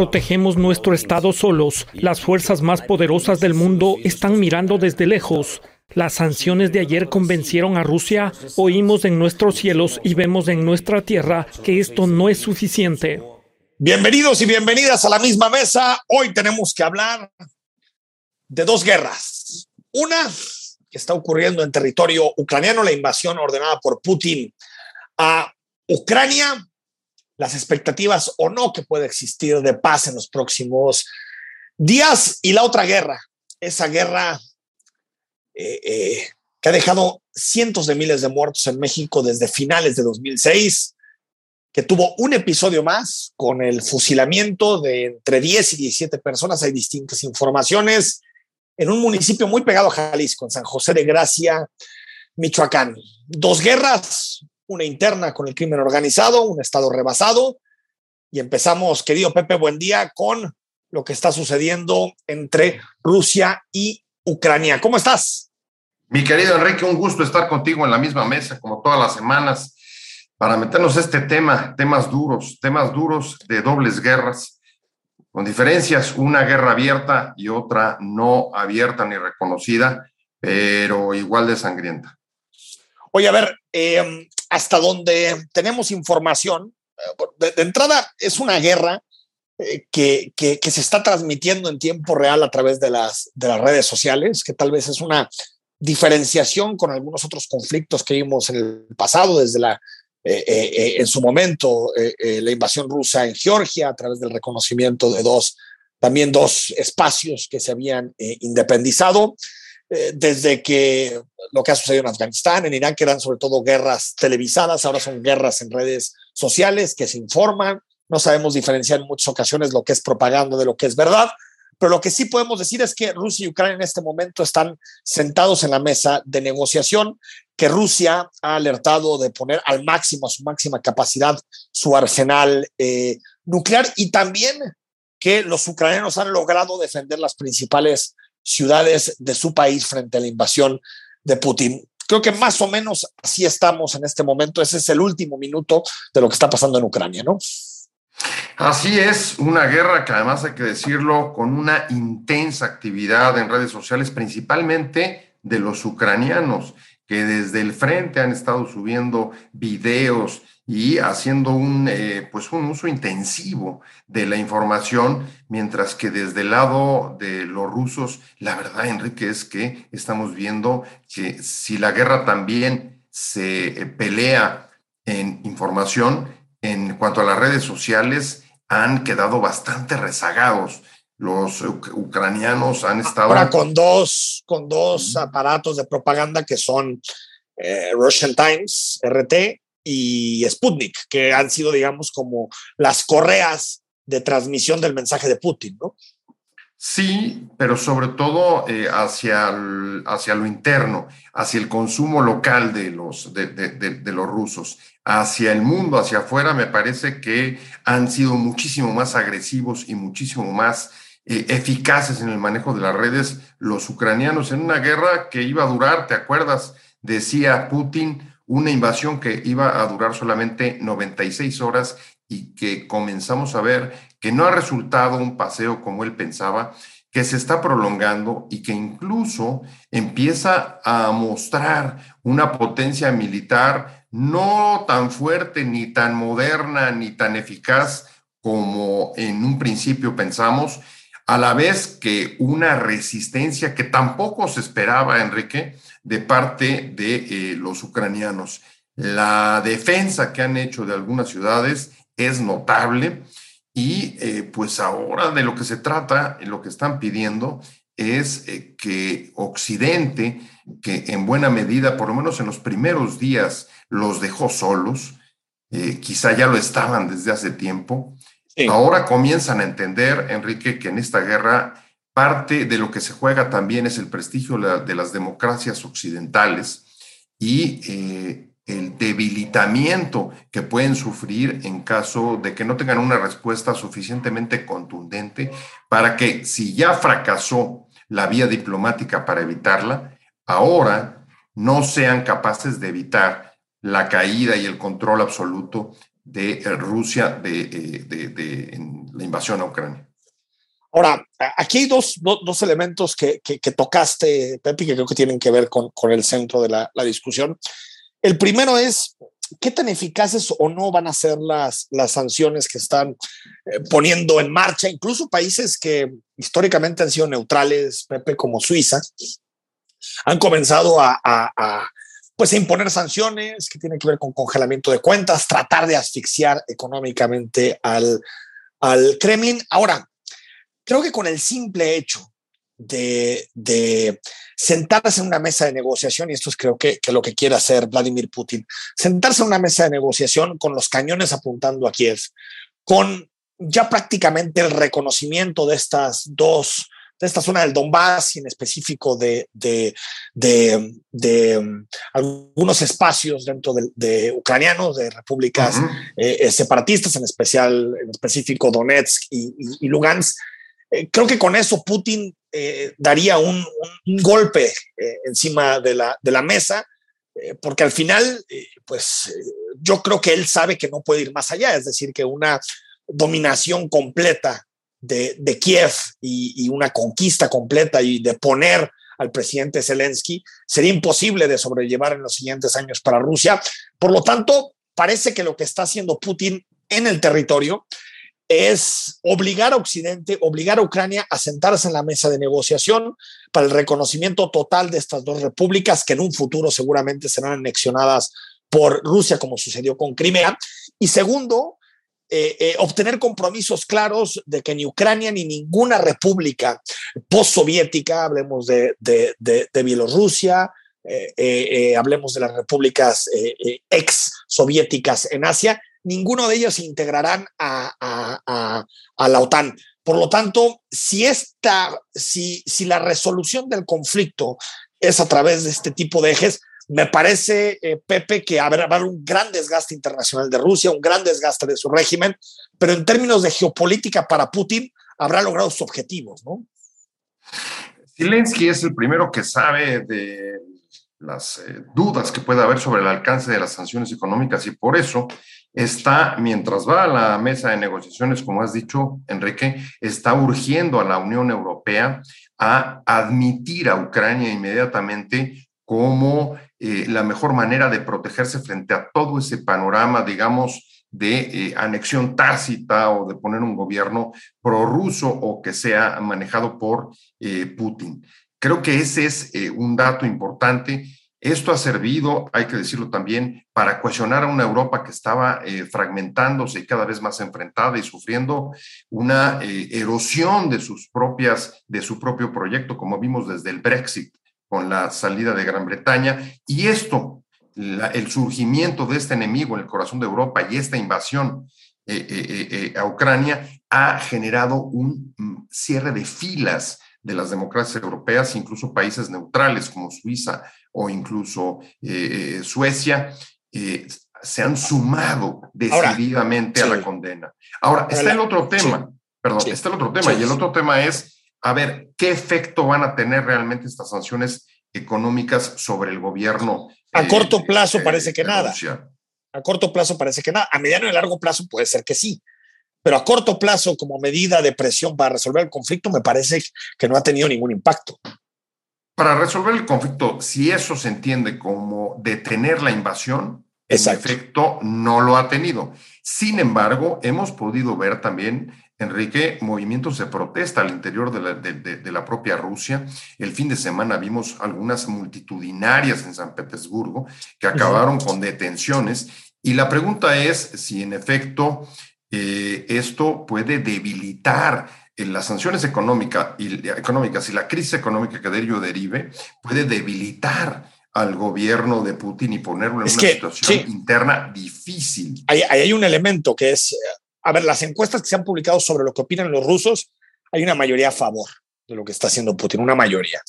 Protegemos nuestro estado solos. Las fuerzas más poderosas del mundo están mirando desde lejos. Las sanciones de ayer convencieron a Rusia. Oímos en nuestros cielos y vemos en nuestra tierra que esto no es suficiente. Bienvenidos y bienvenidas a la misma mesa. Hoy tenemos que hablar de dos guerras. Una que está ocurriendo en territorio ucraniano, la invasión ordenada por Putin a Ucrania, las expectativas o no que puede existir de paz en los próximos días y la otra guerra, esa guerra eh, eh, que ha dejado cientos de miles de muertos en México desde finales de 2006, que tuvo un episodio más con el fusilamiento de entre 10 y 17 personas. Hay distintas informaciones en un municipio muy pegado a Jalisco, en San José de Gracia, Michoacán. Dos guerras, una interna con el crimen organizado, un Estado rebasado. Y empezamos, querido Pepe, buen día, con lo que está sucediendo entre Rusia y Ucrania. ¿Cómo estás? Mi querido Enrique, un gusto estar contigo en la misma mesa, como todas las semanas, para meternos este tema, temas duros, temas duros de dobles guerras, con diferencias, una guerra abierta y otra no abierta ni reconocida, pero igual de sangrienta. Oye, a ver, eh, hasta donde tenemos información, de, entrada es una guerra eh, que, se está transmitiendo en tiempo real a través de las, de las redes sociales, que tal vez es una diferenciación con algunos otros conflictos que vimos en el pasado, desde la, eh, eh, en su momento, la invasión rusa en Georgia, a través del reconocimiento de dos, también dos espacios que se habían independizado desde que lo que ha sucedido en Afganistán, en Irán, que eran sobre todo guerras televisadas, ahora son guerras en redes sociales que se informan. No sabemos diferenciar en muchas ocasiones lo que es propaganda de lo que es verdad, pero lo que sí podemos decir es que Rusia y Ucrania en este momento están sentados en la mesa de negociación, que Rusia ha alertado de poner al máximo, a su máxima capacidad, su arsenal eh, nuclear y también que los ucranianos han logrado defender las principales ciudades de su país frente a la invasión de Putin. Creo que más o menos así estamos en este momento. Ese es el último minuto de lo que está pasando en Ucrania, ¿no? Así es, una guerra que además hay que decirlo con una intensa actividad en redes sociales, principalmente de los ucranianos, que desde el frente han estado subiendo videos y haciendo un, eh, pues un uso intensivo de la información, mientras que desde el lado de los rusos, la verdad, Enrique, es que estamos viendo que si la guerra también se eh, pelea en información, en cuanto a las redes sociales, han quedado bastante rezagados. Los ucranianos han estado... Ahora con dos, con dos aparatos de propaganda que son eh, Russian Times, RT, y Sputnik, que han sido, digamos, como las correas de transmisión del mensaje de Putin, ¿no? Sí, pero sobre todo eh, hacia, hacia lo interno, hacia el consumo local de los, de, los rusos, hacia el mundo, hacia afuera, me parece que han sido muchísimo más agresivos y muchísimo más eh, eficaces en el manejo de las redes los ucranianos en una guerra que iba a durar, ¿te acuerdas? Decía Putin, una invasión que iba a durar solamente 96 horas y que comenzamos a ver que no ha resultado un paseo como él pensaba, que se está prolongando y que incluso empieza a mostrar una potencia militar no tan fuerte, ni tan moderna, ni tan eficaz como en un principio pensamos, a la vez que una resistencia que tampoco se esperaba, Enrique, de parte de eh, los ucranianos. La defensa que han hecho de algunas ciudades es notable y eh, pues ahora de lo que se trata, lo que están pidiendo es eh, que Occidente, que en buena medida, por lo menos en los primeros días, los dejó solos, quizá ya lo estaban desde hace tiempo, ahora comienzan a entender, Enrique, que en esta guerra parte de lo que se juega también es el prestigio de las democracias occidentales y eh, el debilitamiento que pueden sufrir en caso de que no tengan una respuesta suficientemente contundente para que si ya fracasó la vía diplomática para evitarla, ahora no sean capaces de evitar la caída y el control absoluto de Rusia de, eh, la invasión a Ucrania. Ahora, aquí hay dos, dos, elementos que, que, tocaste, Pepe, que creo que tienen que ver con, con el centro de la, la discusión. El primero es, ¿qué tan eficaces o no van a ser las, las sanciones que están eh, poniendo en marcha, incluso países que históricamente han sido neutrales, Pepe, como Suiza, han comenzado a, pues, imponer sanciones que tienen que ver con congelamiento de cuentas, tratar de asfixiar económicamente al, al Kremlin. Ahora, creo que con el simple hecho de, de, sentarse en una mesa de negociación, y esto es creo que, que, lo que quiere hacer Vladimir Putin, sentarse en una mesa de negociación con los cañones apuntando a Kiev, con ya prácticamente el reconocimiento de estas dos, de esta zona del Donbass y en específico de, de, de, de um, algunos espacios dentro de, ucranianos, de repúblicas uh -huh. eh, separatistas, en especial, en específico Donetsk y, y, y Lugansk, eh, creo que con eso Putin eh, daría un, un golpe eh, encima de la, de la mesa, eh, porque al final, eh, pues yo creo que él sabe que no puede ir más allá, es decir, que una dominación completa de, Kiev y, y, una conquista completa y de poner al presidente Zelensky sería imposible de sobrellevar en los siguientes años para Rusia. Por lo tanto, parece que lo que está haciendo Putin en el territorio es obligar a Occidente, obligar a Ucrania a sentarse en la mesa de negociación para el reconocimiento total de estas dos repúblicas que en un futuro seguramente serán anexionadas por Rusia, como sucedió con Crimea. Y segundo, eh, eh, obtener compromisos claros de que ni Ucrania ni ninguna república postsoviética, hablemos de, de, de, Bielorrusia, eh, hablemos de las repúblicas ex soviéticas en Asia, ninguno de ellos se integrarán a, a, a, a la OTAN. Por lo tanto, si, esta, si, si la resolución del conflicto es a través de este tipo de ejes, me parece, eh, Pepe, que habrá, un gran desgaste internacional de Rusia, un gran desgaste de su régimen, pero en términos de geopolítica para Putin, habrá logrado sus objetivos, ¿no? Zelensky es el primero que sabe de las eh, dudas que puede haber sobre el alcance de las sanciones económicas y por eso está, mientras va a la mesa de negociaciones, como has dicho, Enrique, está urgiendo a la Unión Europea a admitir a Ucrania inmediatamente como eh, la mejor manera de protegerse frente a todo ese panorama, digamos, de eh, anexión tácita o de poner un gobierno prorruso o que sea manejado por eh, Putin. Creo que ese es un dato importante esto ha servido, hay que decirlo también, para cuestionar a una Europa que estaba fragmentándose y cada vez más enfrentada y sufriendo una erosión de sus propias, de su propio proyecto, como vimos desde el Brexit con la salida de Gran Bretaña. Y esto, la, el surgimiento de este enemigo en el corazón de Europa y esta invasión eh, a Ucrania ha generado un mm, cierre de filas de las democracias europeas, incluso países neutrales como Suiza, o incluso eh, eh, Suecia, eh, se han sumado decididamente Ahora, sí. a la condena. Ahora, está el otro tema, sí. perdón, sí. está el otro tema, y el otro tema es, a ver, ¿qué efecto van a tener realmente estas sanciones económicas sobre el gobierno? A corto plazo parece que nada. Rusia. A corto plazo parece que nada. A mediano y largo plazo puede ser que sí pero a corto plazo, como medida de presión para resolver el conflicto, me parece que no ha tenido ningún impacto para resolver el conflicto, si eso se entiende como detener la invasión, Exacto. en efecto no lo ha tenido. Sin embargo, hemos podido ver también, Enrique, movimientos de protesta al interior de la, de, de, de la propia Rusia. El fin de semana vimos algunas multitudinarias en San Petersburgo que acabaron con detenciones. Y la pregunta es si en efecto eh, esto puede debilitar las sanciones económica y, económicas y la crisis económica que de ello derive puede debilitar al gobierno de Putin y ponerlo en es una que, situación sí. interna difícil. Ahí, hay un elemento que es, a ver, las encuestas que se han publicado sobre lo que opinan los rusos, hay una mayoría a favor de lo que está haciendo Putin, una mayoría.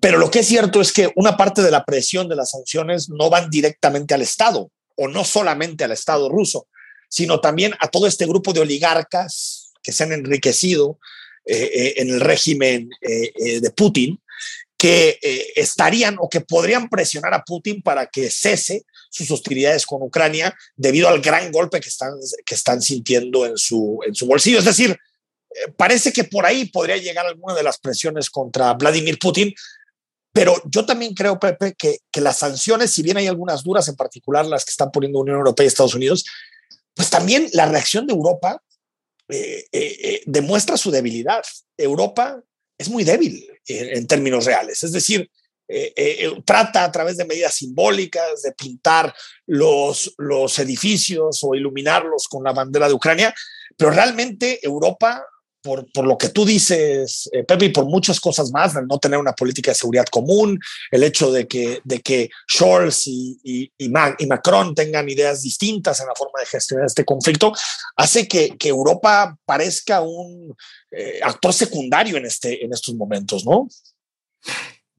Pero lo que es cierto es que una parte de la presión de las sanciones no van directamente al Estado, o no solamente al Estado ruso, sino también a todo este grupo de oligarcas que se han enriquecido eh, eh, en el régimen eh, de Putin, que estarían o que podrían presionar a Putin para que cese sus hostilidades con Ucrania debido al gran golpe que están, que están sintiendo en su, en su bolsillo. Es decir, parece que por ahí podría llegar alguna de las presiones contra Vladimir Putin, pero yo también creo, Pepe, que, que, las sanciones, si bien hay algunas duras, en particular las que están poniendo Unión Europea y Estados Unidos, pues también la reacción de Europa eh, eh, eh, demuestra su debilidad. Europa es muy débil en, términos reales, es decir, trata a través de medidas simbólicas de pintar los, edificios o iluminarlos con la bandera de Ucrania, pero realmente Europa por, lo que tú dices, eh, Pepe, y por muchas cosas más, no tener una política de seguridad común, el hecho de que, de que Scholz y, Macron tengan ideas distintas en la forma de gestionar este conflicto, hace que, que Europa parezca un eh, actor secundario en, este, en estos momentos, ¿no?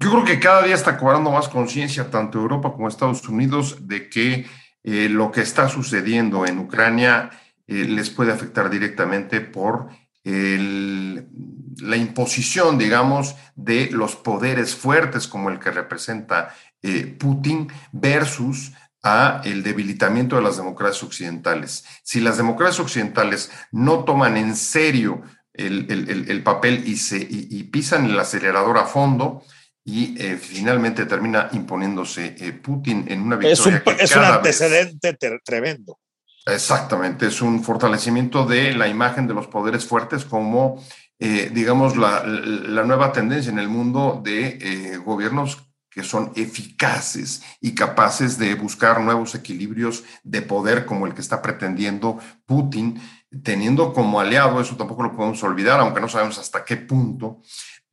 Yo creo que cada día está cobrando más conciencia tanto Europa como Estados Unidos de que eh, lo que está sucediendo en Ucrania les puede afectar directamente por la imposición, digamos, de los poderes fuertes como el que representa eh, Putin versus a el debilitamiento de las democracias occidentales. Si las democracias occidentales no toman en serio el papel y, se, y, pisan el acelerador a fondo, y eh, finalmente termina imponiéndose eh, Putin en una victoria. Es un, es un antecedente tremendo. Exactamente, es un fortalecimiento de la imagen de los poderes fuertes como, eh, digamos, la, nueva tendencia en el mundo de gobiernos que son eficaces y capaces de buscar nuevos equilibrios de poder como el que está pretendiendo Putin, teniendo como aliado, eso tampoco lo podemos olvidar, aunque no sabemos hasta qué punto,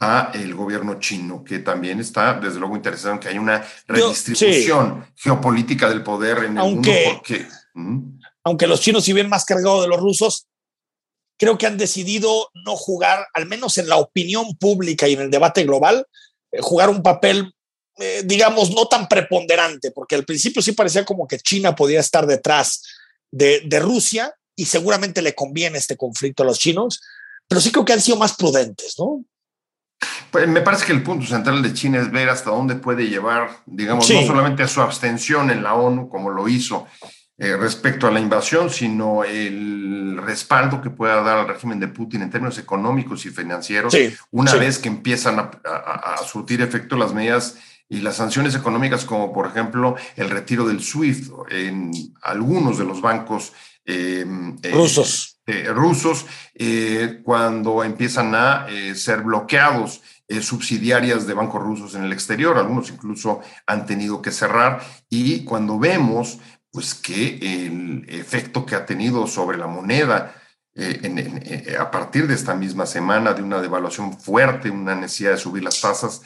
a el gobierno chino, que también está, desde luego, interesado en que haya una redistribución geopolítica del poder en el mundo, porque aunque los chinos, si bien más cargados de los rusos, creo que han decidido no jugar, al menos en la opinión pública y en el debate global, eh, jugar un papel, eh, digamos, no tan preponderante, porque al principio sí parecía como que China podía estar detrás de, de Rusia y seguramente le conviene este conflicto a los chinos, pero sí creo que han sido más prudentes, ¿no? Pues me parece que el punto central de China es ver hasta dónde puede llevar, digamos, no solamente a su abstención en la ONU, como lo hizo eh, respecto a la invasión, sino el respaldo que pueda dar al régimen de Putin en términos económicos y financieros, una vez que empiezan a, surtir efecto las medidas y las sanciones económicas, como por ejemplo el retiro del SWIFT en algunos de los bancos eh, eh, rusos. rusos, cuando empiezan a ser bloqueados subsidiarias de bancos rusos en el exterior, algunos incluso han tenido que cerrar, y cuando vemos pues que el efecto que ha tenido sobre la moneda eh, eh, a partir de esta misma semana de una devaluación fuerte, una necesidad de subir las tasas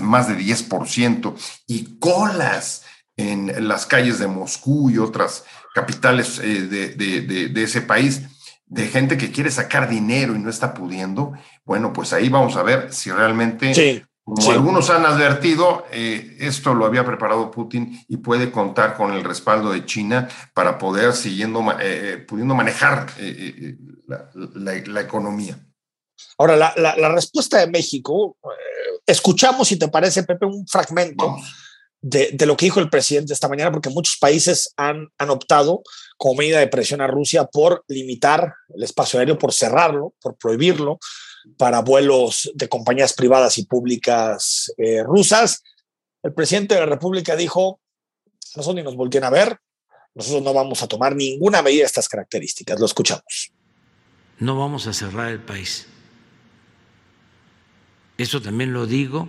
más de 10% y colas en las calles de Moscú y otras capitales eh, de, ese país de gente que quiere sacar dinero y no está pudiendo, bueno, pues ahí vamos a ver si realmente como algunos han advertido, eh, esto lo había preparado Putin y puede contar con el respaldo de China para poder siguiendo, eh, pudiendo manejar la, economía. Ahora, la, respuesta de México, escuchamos, si te parece, Pepe, un fragmento de, lo que dijo el presidente esta mañana, porque muchos países han, han optado como medida de presión a Rusia por limitar el espacio aéreo, por cerrarlo, por prohibirlo para vuelos de compañías privadas y públicas eh, rusas. El presidente de la República dijo, nosotros ni nos volteen a ver, nosotros no vamos a tomar ninguna medida de estas características. Lo escuchamos. No vamos a cerrar el país. Eso también lo digo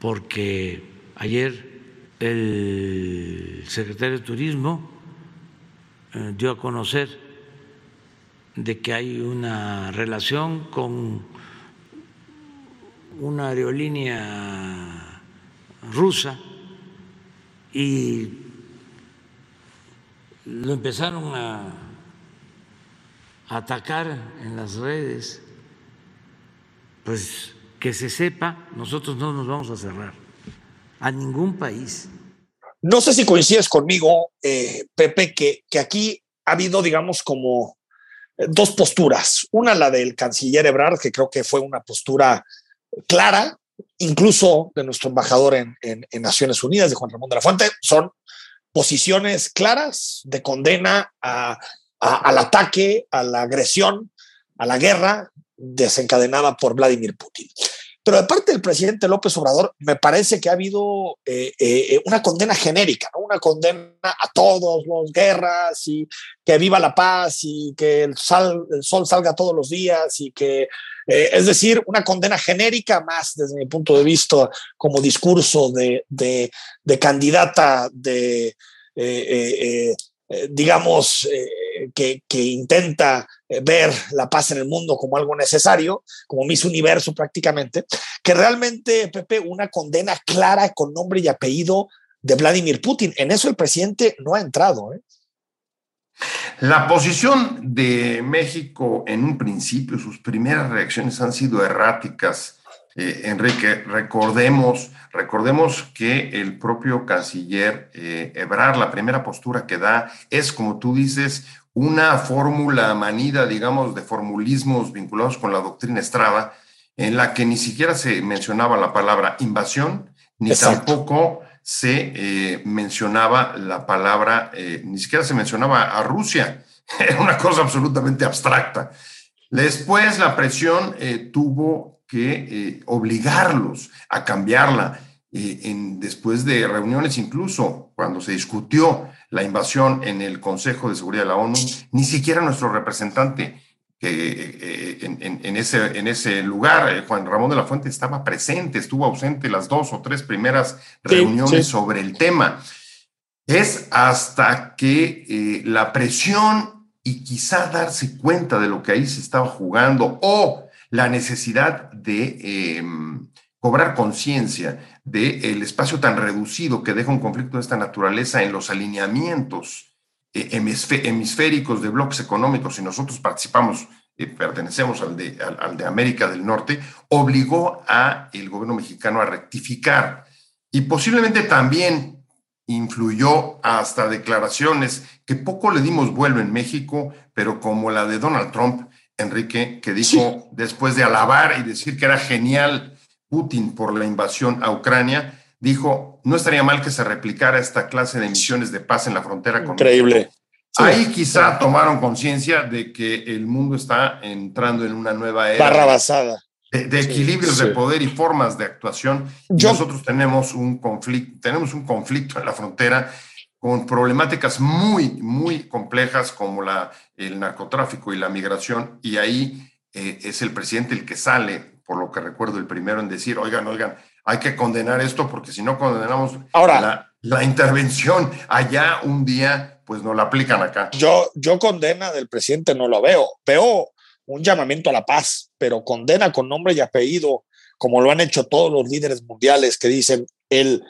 porque ayer el secretario de Turismo eh, dio a conocer de que hay una relación con una aerolínea rusa y lo empezaron a atacar en las redes. Pues que se sepa, nosotros no nos vamos a cerrar a ningún país. No sé si coincides conmigo, eh, Pepe, que, que aquí ha habido, digamos, como eh, dos posturas. Una, la del canciller Ebrard, que creo que fue una postura clara, incluso de nuestro embajador en, en, Naciones Unidas, de Juan Ramón de la Fuente, son posiciones claras de condena al ataque, a la agresión, a la guerra desencadenada por Vladimir Putin. Pero de parte del presidente López Obrador, me parece que ha habido eh, eh, una condena genérica, una condena a todos los guerras y que viva la paz y que el, sol salga todos los días y que, eh, es decir, una condena genérica más desde mi punto de vista como discurso de, de, de candidata de, digamos, que, intenta ver la paz en el mundo como algo necesario, como Miss Universo prácticamente, que realmente, Pepe, una condena clara con nombre y apellido de Vladimir Putin. En eso el presidente no ha entrado. ¿eh? La posición de México en un principio, sus primeras reacciones han sido erráticas. Eh, Enrique, recordemos, recordemos que el propio canciller eh, Ebrard, la primera postura que da es, como tú dices, una fórmula manida, digamos, de formulismos vinculados con la doctrina Estrada, en la que ni siquiera se mencionaba la palabra invasión, ni Exacto. tampoco se eh, mencionaba la palabra, eh, ni siquiera se mencionaba a Rusia. Era una cosa absolutamente abstracta. Después la presión eh, tuvo que obligarlos a cambiarla. En, después de reuniones, incluso cuando se discutió la invasión en el Consejo de Seguridad de la ONU, ni siquiera nuestro representante que eh, en, en, en, ese, en ese lugar, eh, Juan Ramón de la Fuente, estaba presente, estuvo ausente las dos o tres primeras reuniones sí, sobre el tema. Es hasta que eh, la presión y quizá darse cuenta de lo que ahí se estaba jugando o la necesidad de eh, cobrar conciencia del espacio tan reducido que deja un conflicto de esta naturaleza en los alineamientos eh, hemisféricos de bloques económicos y nosotros participamos, eh, pertenecemos al de, al, al de América del Norte, obligó a el gobierno mexicano a rectificar y posiblemente también influyó hasta declaraciones que poco le dimos vuelo en México, pero como la de Donald Trump, Enrique, que dijo sí. después de alabar y decir que era genial Putin por la invasión a Ucrania, dijo, no estaría mal que se replicara esta clase de misiones de paz en la frontera con Increíble. Sí. Ahí quizá tomaron conciencia de que el mundo está entrando en una nueva era. Barra basada. De, de equilibrios sí, sí. de poder y formas de actuación. Yo, nosotros tenemos un conflicto, tenemos un conflicto en la frontera con problemáticas muy, muy complejas como la, el narcotráfico y la migración, y ahí eh, es el presidente el que sale, por lo que recuerdo, el primero en decir, oigan, oigan, hay que condenar esto porque si no condenamos Ahora, la, la, intervención allá un día, pues no la aplican acá. Yo, yo condena del presidente no lo veo. Veo un llamamiento a la paz, pero condena con nombre y apellido, como lo han hecho todos los líderes mundiales que dicen el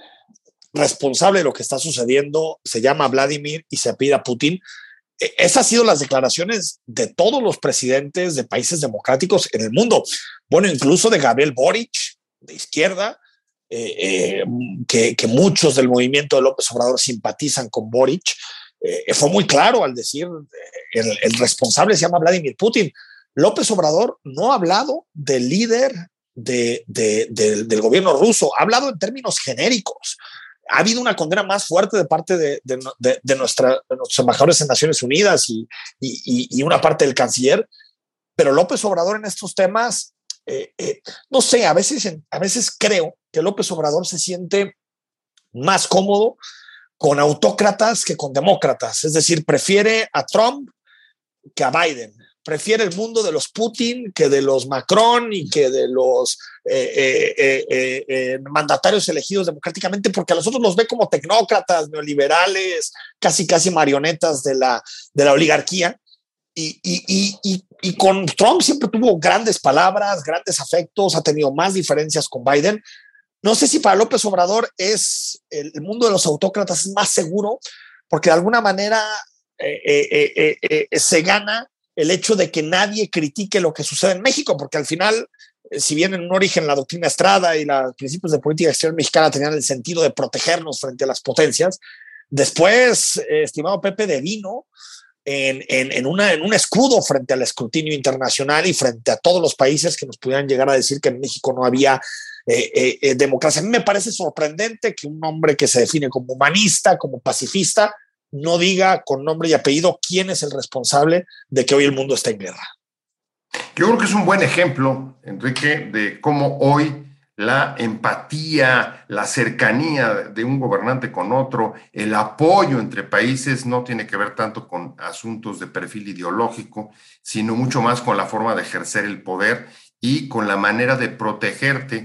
responsable de lo que está sucediendo se llama Vladimir y se pide a Putin. E, esas han sido las declaraciones de todos los presidentes de países democráticos en el mundo. Bueno, incluso de Gabriel Boric, de izquierda, eh, eh, que, muchos del movimiento de López Obrador simpatizan con Boric, eh, fue muy claro al decir el, el, responsable se llama Vladimir Putin. López Obrador no ha hablado del líder de, de, de, del gobierno ruso, ha hablado en términos genéricos. Ha habido una condena más fuerte de parte de, nuestra, nuestros embajadores en Naciones Unidas y, y, y, una parte del canciller, pero López Obrador en estos temas eh, eh, no sé, a veces, a veces creo que López Obrador se siente más cómodo con autócratas que con demócratas, es decir, prefiere a Trump que a Biden, prefiere el mundo de los Putin que de los Macron y que de los eh, eh, eh, mandatarios elegidos democráticamente, porque a nosotros los ve como tecnócratas, neoliberales, casi casi marionetas de la, de la oligarquía. Y, y, y, y, con Trump siempre tuvo grandes palabras, grandes afectos, ha tenido más diferencias con Biden. No sé si para López Obrador es el, mundo de los autócratas más seguro, porque de alguna manera se gana el hecho de que nadie critique lo que sucede en México, porque al final si bien en un origen la doctrina Estrada y los principios de política exterior mexicana tenían el sentido de protegernos frente a las potencias, después, estimado Pepe, devino en, un escudo frente al escrutinio internacional y frente a todos los países que nos pudieran llegar a decir que en México no había eh, eh, eh, democracia. A mí me parece sorprendente que un hombre que se define como humanista, como pacifista, no diga con nombre y apellido quién es el responsable de que hoy el mundo está en guerra. Yo creo que es un buen ejemplo, Enrique, de cómo hoy la empatía, la cercanía de un gobernante con otro, el apoyo entre países no tiene que ver tanto con asuntos de perfil ideológico, sino mucho más con la forma de ejercer el poder y con la manera de protegerte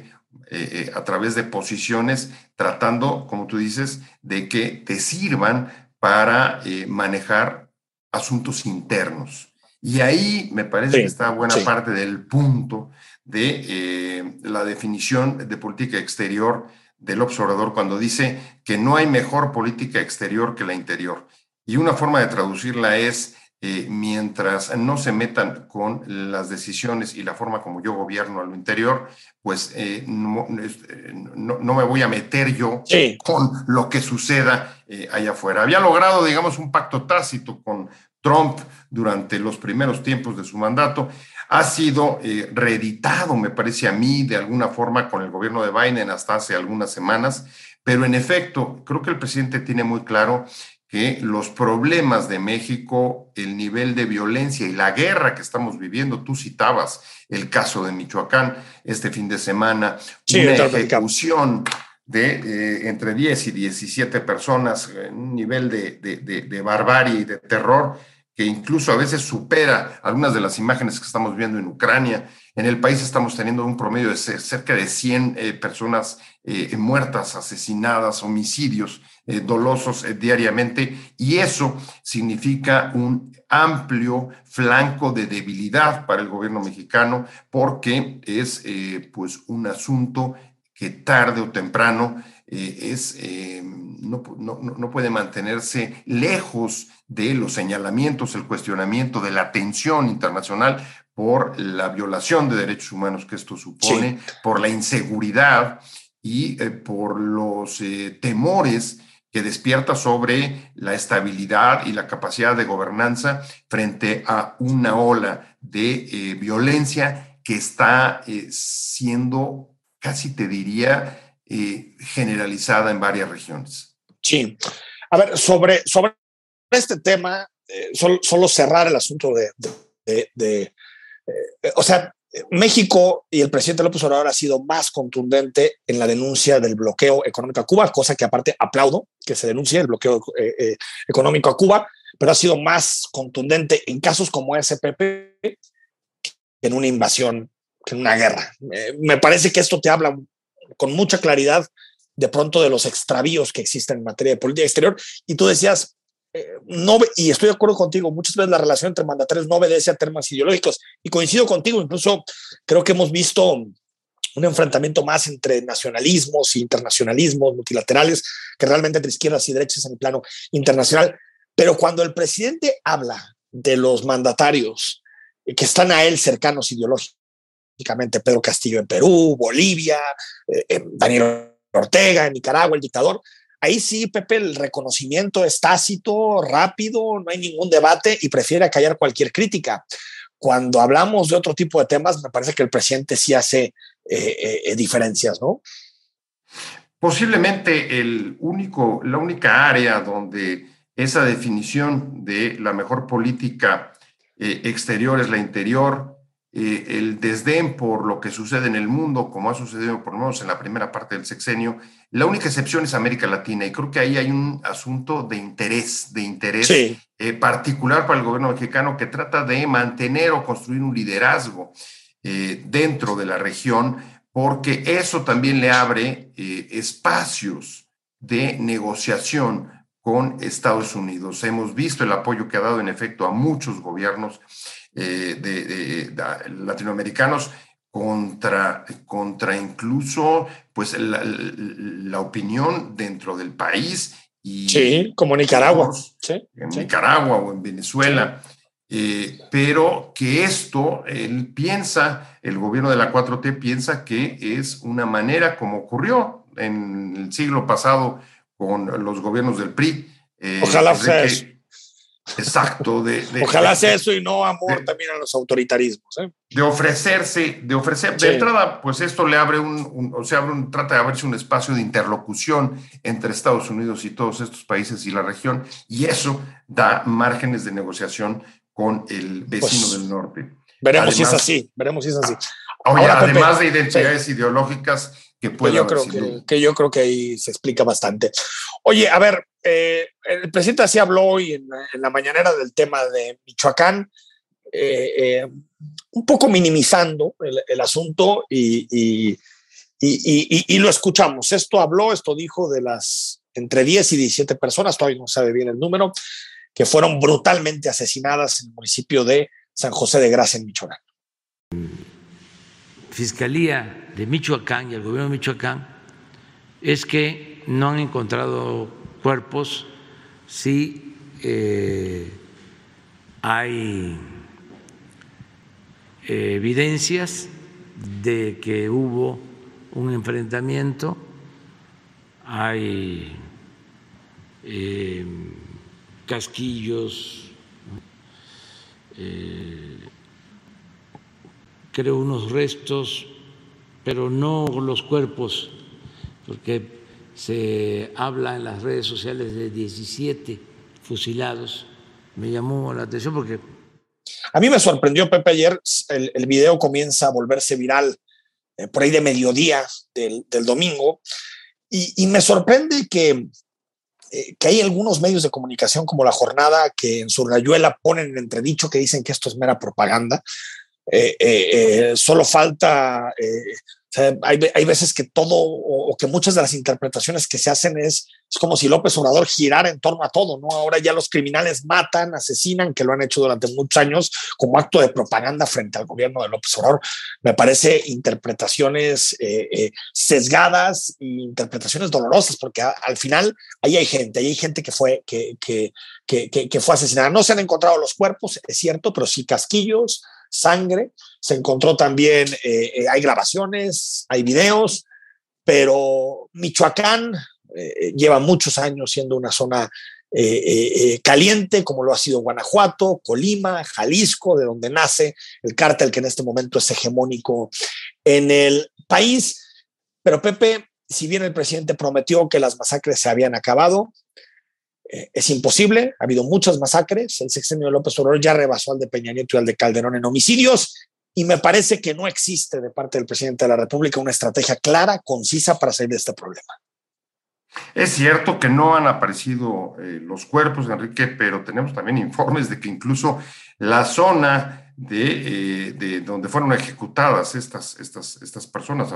eh, eh, a través de posiciones, tratando, como tú dices, de que te sirvan para eh, manejar asuntos internos. Y ahí me parece que está buena parte del punto de la definición de política exterior del observador cuando dice que no hay mejor política exterior que la interior. Y una forma de traducirla es eh, mientras no se metan con las decisiones y la forma como yo gobierno a lo interior, pues eh, no, no, me voy a meter yo con lo que suceda eh, allá afuera. Había logrado, digamos, un pacto tácito con Trump durante los primeros tiempos de su mandato. Ha sido reeditado, me parece a mí, de alguna forma con el gobierno de Biden hasta hace algunas semanas, pero en efecto, creo que el presidente tiene muy claro que los problemas de México, el nivel de violencia y la guerra que estamos viviendo, tú citabas el caso de Michoacán este fin de semana, una ejecución de eh, entre 10 y 17 personas, un nivel de, de, barbarie y de terror que incluso a veces supera algunas de las imágenes que estamos viendo en Ucrania. En el país estamos teniendo un promedio de cerca de 100 eh, personas eh, muertas, asesinadas, homicidios eh, dolosos eh, diariamente y eso significa un amplio flanco de debilidad para el gobierno mexicano porque es eh, pues un asunto que tarde o temprano es, no, no, no, puede mantenerse lejos de los señalamientos, el cuestionamiento de la atención internacional por la violación de derechos humanos que esto supone, por la inseguridad y por los temores que despierta sobre la estabilidad y la capacidad de gobernanza frente a una ola de eh, violencia que está eh, siendo, casi te diría, eh, generalizada en varias regiones. Sí. A ver, sobre, sobre este tema, solo, solo, cerrar el asunto de, de o sea, México y el presidente López Obrador ha sido más contundente en la denuncia del bloqueo económico a Cuba, cosa que aparte aplaudo que se denuncie el bloqueo eh, eh, económico a Cuba, pero ha sido más contundente en casos como SPP que en una invasión, en una guerra. Me parece que esto te habla con mucha claridad de pronto de los extravíos que existen en materia de política exterior. Y tú decías, eh, no, y estoy de acuerdo contigo, muchas veces la relación entre mandatarios no obedece a temas ideológicos, y coincido contigo, incluso creo que hemos visto un enfrentamiento más entre nacionalismos e internacionalismos multilaterales que realmente entre izquierdas y derechas en el plano internacional. Pero cuando el presidente habla de los mandatarios que están a él cercanos ideológicamente, Pedro Castillo en Perú, Bolivia, eh, Daniel Ortega en Nicaragua, el dictador, Ahí sí, Pepe, el reconocimiento es tácito, rápido, no hay ningún debate y prefiere callar cualquier crítica. Cuando hablamos de otro tipo de temas, me parece que el presidente sí hace eh, eh, diferencias, ¿no? Posiblemente el único, la única área donde esa definición de la mejor política exterior es la interior, el desdén por lo que sucede en el mundo, como ha sucedido por lo menos en la primera parte del sexenio, la única excepción es América Latina y creo que ahí hay un asunto de interés, de interés eh, particular para el gobierno mexicano que trata de mantener o construir un liderazgo eh, dentro de la región, porque eso también le abre eh, espacios de negociación con Estados Unidos. Hemos visto el apoyo que ha dado en efecto a muchos gobiernos de, latinoamericanos contra, contra incluso pues, la, opinión dentro del país. Y, sí, como Nicaragua. En Nicaragua o en Venezuela. eh, pero que esto, él piensa, el gobierno de la 4T piensa que es una manera como ocurrió en el siglo pasado con los gobiernos del PRI. eh, Ojalá sea eso. Exacto. De, de, Ojalá de, sea eso y no amor también a los autoritarismos. ¿eh? De ofrecerse, de ofrecer, Sí. de entrada, pues esto le abre un, un- o sea, abre un, trata de abrirse un espacio de interlocución entre Estados Unidos y todos estos países y la región, y eso da márgenes de negociación con el vecino Pues, del norte. Veremos si es así, veremos si es así. Oye, Ahora, Pepe, además de identidades ideológicas que pueden yo, creo que, que yo creo que ahí se explica bastante. Oye, a ver, eh, el presidente así habló hoy en, la mañanera del tema de Michoacán, eh, eh, un poco minimizando el, asunto y- y lo escuchamos. Esto habló, esto dijo de las entre 10 y 17 personas, todavía no sabe bien el número, que fueron brutalmente asesinadas en el municipio de San José de Gracia, en Michoacán. Fiscalía de Michoacán y el gobierno de Michoacán es que no han encontrado cuerpos, sí eh, hay eh, evidencias de que hubo un enfrentamiento, hay eh, casquillos, creo unos restos, pero no los cuerpos, porque se habla en las redes sociales de 17 fusilados. Me llamó la atención porque A mí me sorprendió, Pepe, ayer el, video comienza a volverse viral eh, por ahí de mediodía del, domingo y, me sorprende que, eh, que hay algunos medios de comunicación como La Jornada que en su rayuela ponen en entredicho que dicen que esto es mera propaganda. Eh, solo falta, sea, hay, hay veces que todo o, que muchas de las interpretaciones que se hacen es, es como si López Obrador girara en torno a todo, ¿no? Ahora ya los criminales matan, asesinan, que lo han hecho durante muchos años como acto de propaganda frente al gobierno de López Obrador. Me parece interpretaciones eh, eh, sesgadas e interpretaciones dolorosas, porque al final ahí hay gente, ahí hay gente que fue, que, que, que- que fue asesinada. No se han encontrado los cuerpos, es cierto, pero sí casquillos, sangre. Se encontró también, eh, eh, hay grabaciones, hay videos, pero Michoacán eh, lleva muchos años siendo una zona caliente, como lo ha sido Guanajuato, Colima, Jalisco, de donde nace el cártel que en este momento es hegemónico en el país. Pero Pepe, si bien el presidente prometió que las masacres se habían acabado, eh, es imposible, ha habido muchas masacres, el sexenio de López Obrador ya rebasó al de Peña Nieto y al de Calderón en homicidios, y me parece que no existe de parte del presidente de la República una estrategia clara, concisa para salir de este problema. Es cierto que no han aparecido eh, los cuerpos, Enrique, pero tenemos también informes de que incluso la zona de, eh, de donde fueron ejecutadas estas, estas, estas personas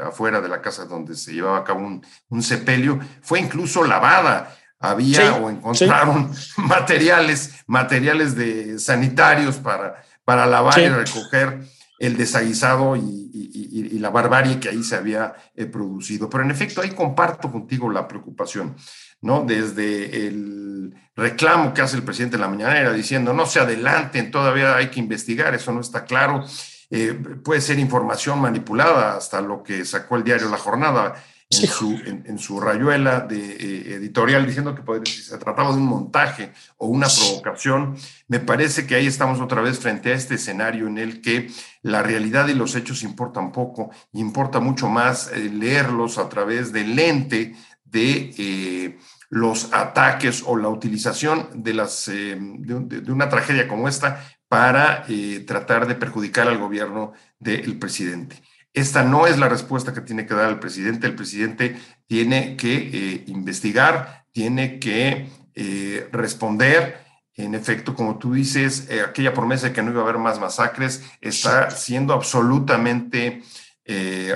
afuera de la casa donde se llevaba a cabo un, un sepelio fue incluso lavada. Había Sí, o encontraron materiales, materiales de sanitarios para, para lavar Sí. y recoger el desaguisado y, y- y- y la barbarie que ahí se había eh, producido. Pero en efecto, ahí comparto contigo la preocupación, ¿no? Desde el reclamo que hace el presidente en la mañanera diciendo no se adelanten, todavía hay que investigar, eso no está claro. Eh, puede ser información manipulada, hasta lo que sacó el diario La Jornada en su, en, en su rayuela de, eh, editorial diciendo que se trataba de un montaje o una provocación. Me parece que ahí estamos otra vez frente a este escenario en el que la realidad y los hechos importan poco, importa mucho más eh, leerlos a través del lente de eh, los ataques o la utilización de, las, eh, de, de- de una tragedia como esta para eh, tratar de perjudicar al gobierno del presidente. Esta no es la respuesta que tiene que dar el presidente. El presidente tiene que eh, investigar, tiene que eh, responder. En efecto, como tú dices, eh, aquella promesa de que no iba a haber más masacres está siendo absolutamente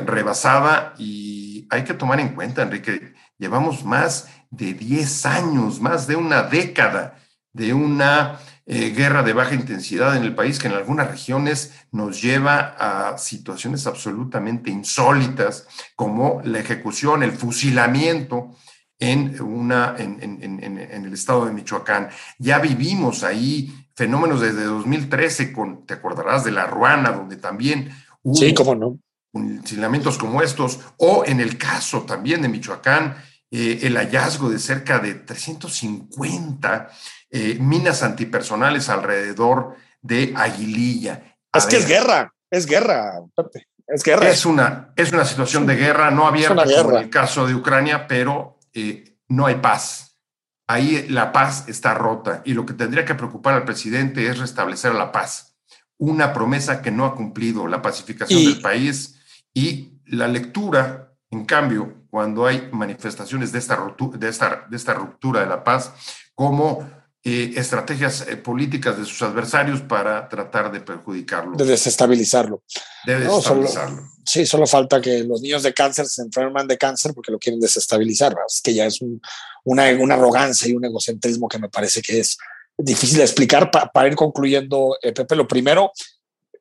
rebasada y hay que tomar en cuenta, Enrique, llevamos más de 10 años, más de una década de una eh, guerra de baja intensidad en el país que en algunas regiones nos lleva a situaciones absolutamente insólitas como la ejecución, el fusilamiento en, una, en, en, en, en el estado de Michoacán. Ya vivimos ahí fenómenos desde 2013, con, te acordarás de la Ruana, donde también hubo Sí, cómo no. fusilamientos como estos, o en el caso también de Michoacán, eh, el hallazgo de cerca de 350 eh, minas antipersonales alrededor de Aguililla. A Es que es guerra, es guerra, Pepe. Es guerra. Es una, es una situación de guerra no abierta una como guerra. en el caso de Ucrania, pero eh, no hay paz. Ahí la paz está rota y lo que tendría que preocupar al presidente es restablecer la paz. Una promesa que no ha cumplido, la pacificación Y- del país y la lectura, en cambio, cuando hay manifestaciones de esta, ruptu- de esta, de esta ruptura de la paz, como eh, estrategias eh, políticas de sus adversarios para tratar de perjudicarlo, de desestabilizarlo. de No, solo- desestabilizarlo. Sí, solo falta que los niños de cáncer se enferman de cáncer porque lo quieren desestabilizar. ¿verdad? Es que ya es un- una, una arrogancia y un egocentrismo que me parece que es difícil de explicar. Pa- para ir concluyendo, eh, Pepe, lo primero,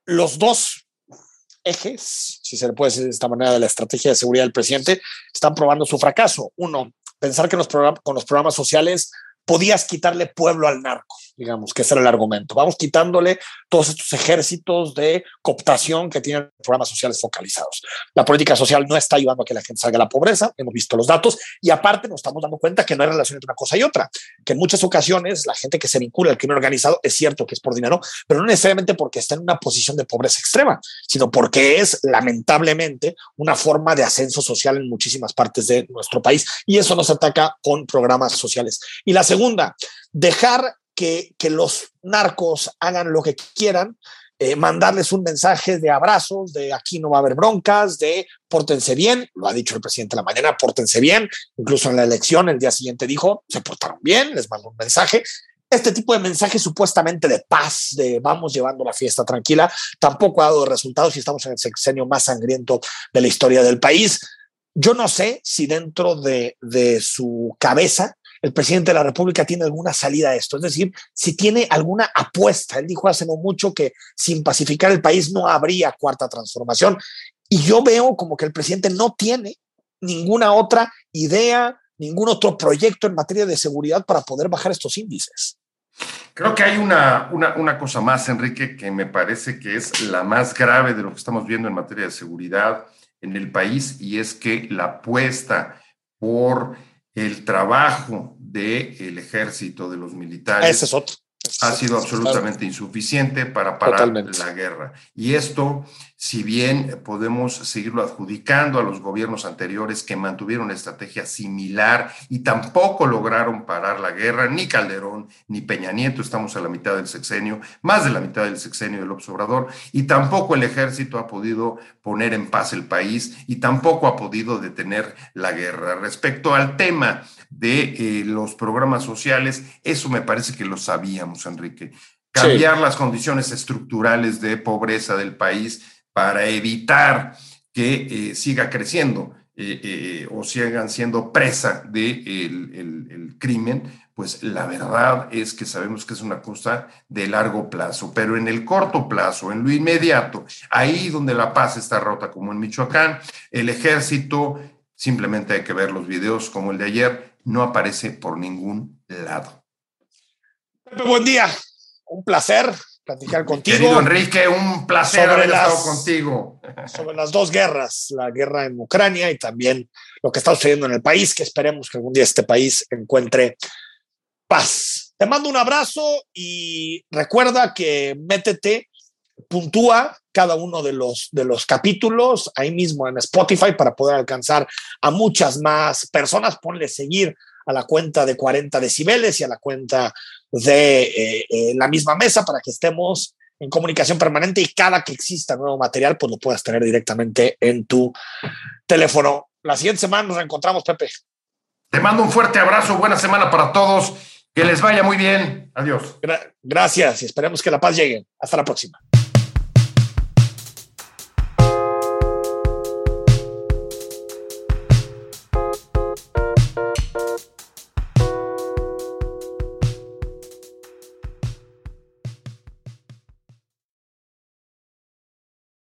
los dos ejes, si se le puede decir de esta manera, de la estrategia de seguridad del presidente, están probando su fracaso. Uno, pensar que con los programas sociales podías quitarle pueblo al narco, digamos, que ese era el argumento. Vamos quitándole todos estos ejércitos de cooptación que tienen programas sociales focalizados. La política social no está ayudando a que la gente salga de la pobreza, hemos visto los datos, y aparte nos estamos dando cuenta que no hay relación entre una cosa y otra, que en muchas ocasiones la gente que se vincula al crimen organizado es cierto que es por dinero, pero no necesariamente porque está en una posición de pobreza extrema, sino porque es lamentablemente una forma de ascenso social en muchísimas partes de nuestro país, y eso no se ataca con programas sociales. Y la segunda, dejar que, los narcos hagan lo que quieran, eh, mandarles un mensaje de abrazos, de aquí no va a haber broncas, de pórtense bien, lo ha dicho el presidente en la mañana, pórtense bien, incluso en la elección el día siguiente dijo, se portaron bien, les mandó un mensaje. Este tipo de mensaje supuestamente de paz, de vamos llevando la fiesta tranquila, tampoco ha dado resultados y estamos en el sexenio más sangriento de la historia del país. Yo no sé si dentro de, de su cabeza el presidente de la República tiene alguna salida a esto, es decir, si tiene alguna apuesta. Él dijo hace no mucho que sin pacificar el país no habría cuarta transformación. Y yo veo como que el presidente no tiene ninguna otra idea, ningún otro proyecto en materia de seguridad para poder bajar estos índices. Creo que hay una, una, una, cosa más, Enrique, que me parece que es la más grave de lo que estamos viendo en materia de seguridad en el país, y es que la apuesta por el trabajo del ejército, de los militares, Ese es otro. Ha sido absolutamente insuficiente para parar Totalmente. la guerra. Y esto, si bien podemos seguirlo adjudicando a los gobiernos anteriores que mantuvieron una estrategia similar y tampoco lograron parar la guerra, ni Calderón ni Peña Nieto, estamos a la mitad del sexenio, más de la mitad del sexenio del observador, y tampoco el ejército ha podido poner en paz el país y tampoco ha podido detener la guerra. Respecto al tema de eh, los programas sociales, eso me parece que lo sabíamos, Enrique. Cambiar sí. las condiciones estructurales de pobreza del país para evitar que eh, siga creciendo eh, o sigan siendo presa del de el, el, el crimen, pues la verdad es que sabemos que es una cosa de largo plazo, pero en el corto plazo, en lo inmediato, ahí donde la paz está rota, como en Michoacán, el ejército, simplemente hay que ver los videos como el de ayer, no aparece por ningún lado. Pepe, buen día, un placer platicar contigo. Querido Enrique, un placer sobre haber las, estado contigo. Sobre las dos guerras, la guerra en Ucrania y también lo que está sucediendo en el país, que esperemos que algún día este país encuentre paz. Te mando un abrazo y recuerda que métete, puntúa cada uno de los, de los capítulos ahí mismo en Spotify para poder alcanzar a muchas más personas. Ponle seguir a la cuenta de 40 decibeles y a la cuenta de eh, eh, la misma mesa para que estemos en comunicación permanente y cada que exista nuevo material, pues lo puedas tener directamente en tu teléfono. La siguiente semana nos reencontramos, Pepe. Te mando un fuerte abrazo, buena semana para todos, que les vaya muy bien. Adiós. Gra gracias y esperemos que la paz llegue. Hasta la próxima.